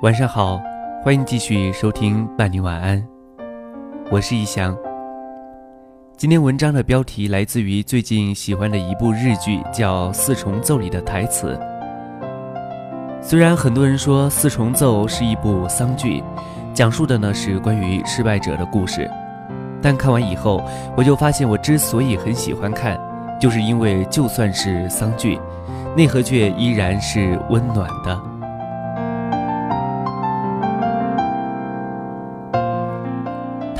晚上好，欢迎继续收听伴你晚安，我是易翔。今天文章的标题来自于最近喜欢的一部日剧，叫《四重奏》里的台词。虽然很多人说《四重奏》是一部丧剧，讲述的呢是关于失败者的故事，但看完以后，我就发现我之所以很喜欢看，就是因为就算是丧剧，内核却依然是温暖的。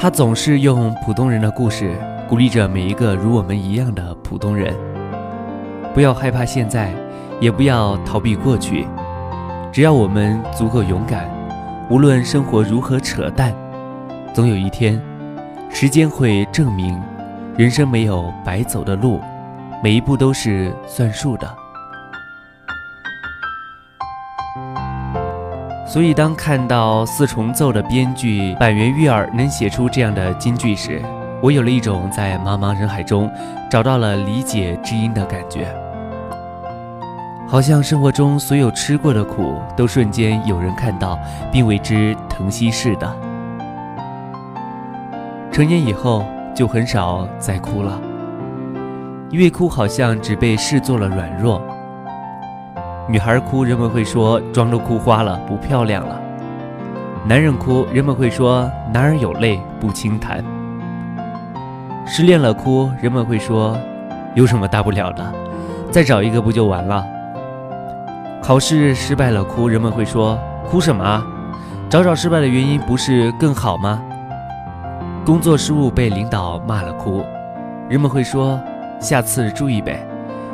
他总是用普通人的故事鼓励着每一个如我们一样的普通人。不要害怕现在，也不要逃避过去。只要我们足够勇敢，无论生活如何扯淡，总有一天，时间会证明，人生没有白走的路，每一步都是算数的。所以，当看到四重奏的编剧板垣育儿能写出这样的金句时，我有了一种在茫茫人海中找到了理解知音的感觉，好像生活中所有吃过的苦都瞬间有人看到并为之疼惜似的。成年以后就很少再哭了，因为哭好像只被视作了软弱。女孩哭，人们会说妆都哭花了，不漂亮了；男人哭，人们会说男儿有泪不轻弹；失恋了哭，人们会说有什么大不了的，再找一个不就完了？考试失败了哭，人们会说哭什么啊？找找失败的原因不是更好吗？工作失误被领导骂了哭，人们会说下次注意呗。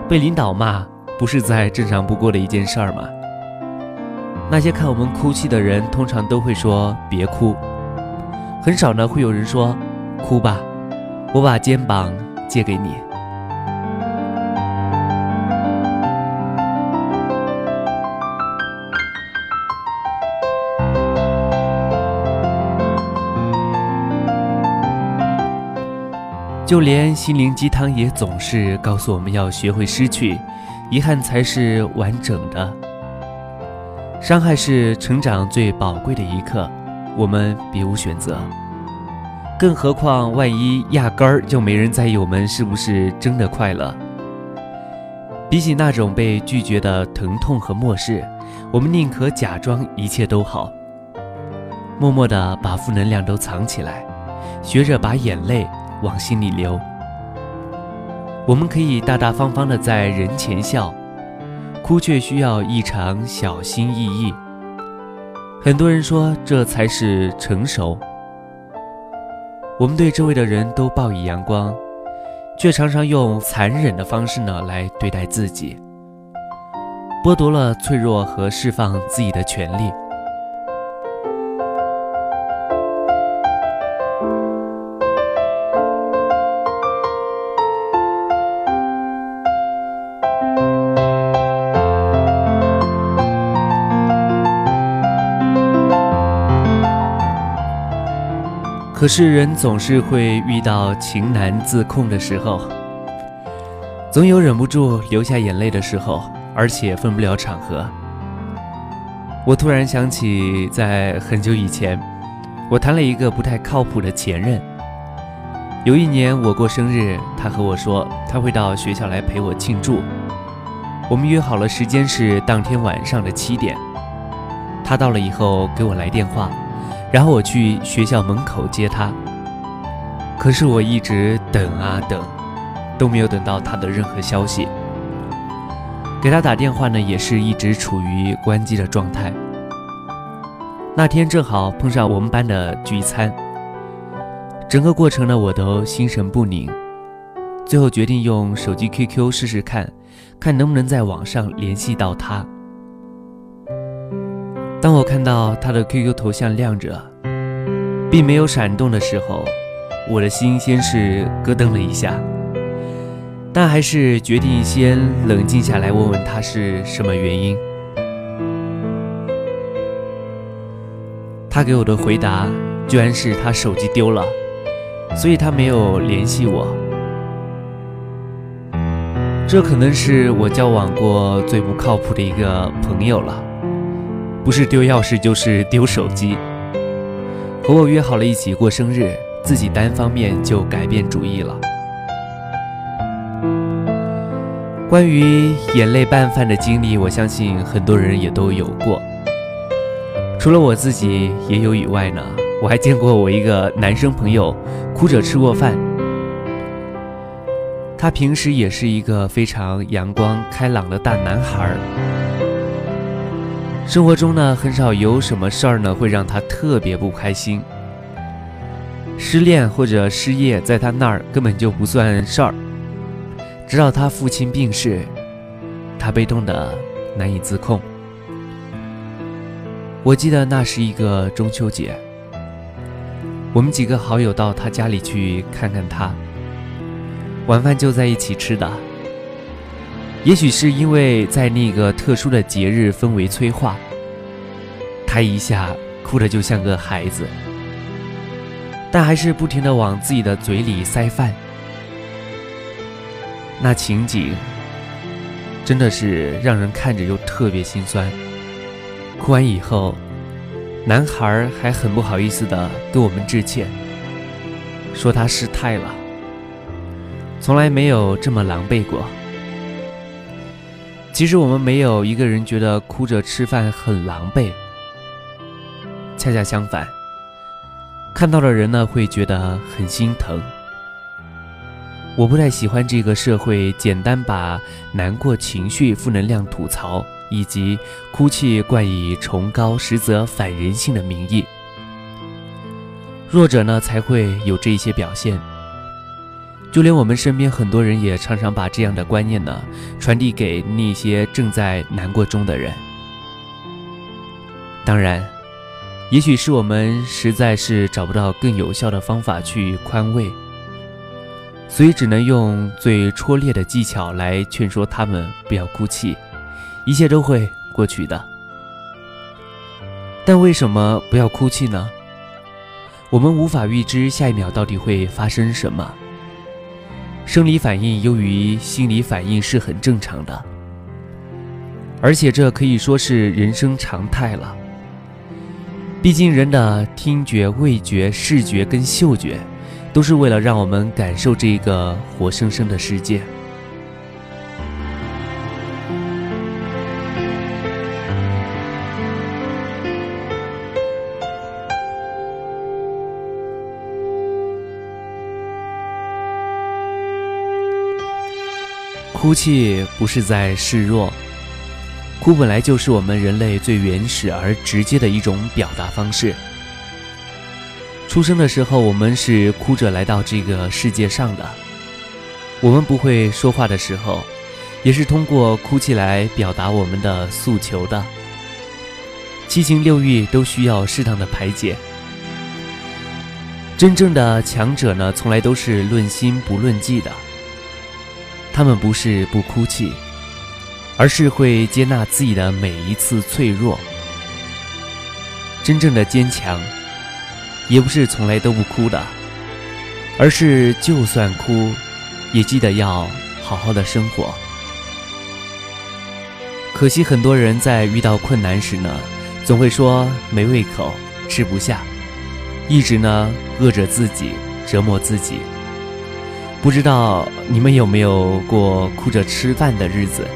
被领导骂。不是再正常不过的一件事儿吗？那些看我们哭泣的人，通常都会说别哭，很少呢会有人说哭吧，我把肩膀借给你。就连心灵鸡汤也总是告诉我们要学会失去。遗憾才是完整的，伤害是成长最宝贵的一刻，我们别无选择。更何况，万一压根儿就没人在意我们是不是真的快乐。比起那种被拒绝的疼痛和漠视，我们宁可假装一切都好，默默地把负能量都藏起来，学着把眼泪往心里流。我们可以大大方方的在人前笑，哭却需要异常小心翼翼。很多人说这才是成熟。我们对周围的人都报以阳光，却常常用残忍的方式呢来对待自己，剥夺了脆弱和释放自己的权利。可是人总是会遇到情难自控的时候，总有忍不住流下眼泪的时候，而且分不了场合。我突然想起，在很久以前，我谈了一个不太靠谱的前任。有一年我过生日，他和我说他会到学校来陪我庆祝。我们约好了时间是当天晚上的七点。他到了以后给我来电话。然后我去学校门口接他，可是我一直等啊等，都没有等到他的任何消息。给他打电话呢，也是一直处于关机的状态。那天正好碰上我们班的聚餐，整个过程呢，我都心神不宁。最后决定用手机 QQ 试试看，看能不能在网上联系到他。当我看到他的 QQ 头像亮着，并没有闪动的时候，我的心先是咯噔了一下，但还是决定先冷静下来，问问他是什么原因。他给我的回答居然是他手机丢了，所以他没有联系我。这可能是我交往过最不靠谱的一个朋友了。不是丢钥匙就是丢手机。和我约好了一起过生日，自己单方面就改变主意了。关于眼泪拌饭的经历，我相信很多人也都有过。除了我自己也有以外呢，我还见过我一个男生朋友哭着吃过饭。他平时也是一个非常阳光开朗的大男孩生活中呢很少有什么事儿呢会让他特别不开心。失恋或者失业，在他那儿根本就不算事儿。直到他父亲病逝，他悲痛的难以自控。我记得那是一个中秋节，我们几个好友到他家里去看看他，晚饭就在一起吃的。也许是因为在那个特殊的节日氛围催化，他一下哭得就像个孩子，但还是不停地往自己的嘴里塞饭。那情景真的是让人看着又特别心酸。哭完以后，男孩还很不好意思的跟我们致歉，说他失态了，从来没有这么狼狈过。其实我们没有一个人觉得哭着吃饭很狼狈，恰恰相反，看到的人呢会觉得很心疼。我不太喜欢这个社会简单把难过情绪、负能量吐槽以及哭泣冠以崇高实则反人性的名义。弱者呢才会有这些表现。就连我们身边很多人也常常把这样的观念呢传递给那些正在难过中的人。当然，也许是我们实在是找不到更有效的方法去宽慰。所以只能用最拙劣的技巧来劝说他们不要哭泣，一切都会过去的。但为什么不要哭泣呢？我们无法预知下一秒到底会发生什么。生理反应优于心理反应是很正常的，而且这可以说是人生常态了。毕竟人的听觉、味觉、视觉跟嗅觉。都是为了让我们感受这个活生生的世界。哭泣不是在示弱，哭本来就是我们人类最原始而直接的一种表达方式。出生的时候，我们是哭着来到这个世界上的。我们不会说话的时候，也是通过哭泣来表达我们的诉求的。七情六欲都需要适当的排解。真正的强者呢，从来都是论心不论迹的。他们不是不哭泣，而是会接纳自己的每一次脆弱。真正的坚强。也不是从来都不哭的，而是就算哭，也记得要好好的生活。可惜很多人在遇到困难时呢，总会说没胃口，吃不下，一直呢饿着自己，折磨自己。不知道你们有没有过哭着吃饭的日子？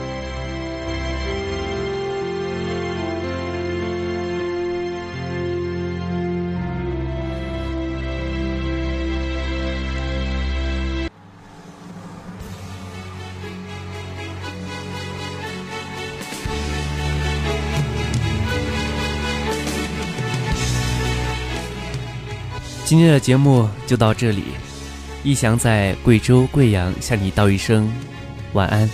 今天的节目就到这里，逸翔在贵州贵阳向你道一声晚安。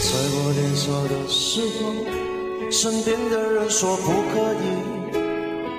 在我年少的时候。身边的人说不可以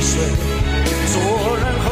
做人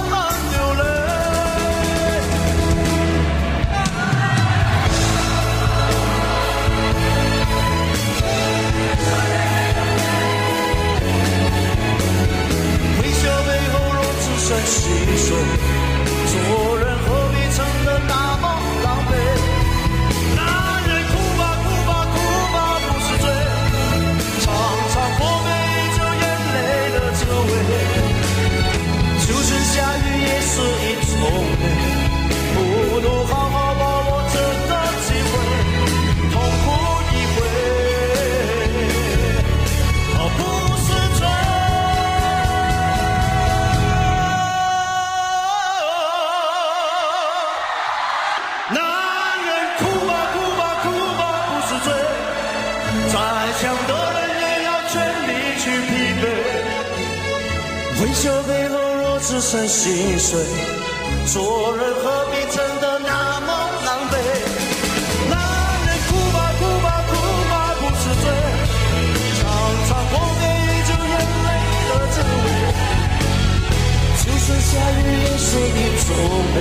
是谁再强的人也要全力去疲惫。微笑背后若只剩心碎，做人何必撑得那么狼狈？男人哭吧哭吧哭吧不是罪，常常破灭依旧眼泪的滋味。就算下雨也是一种美，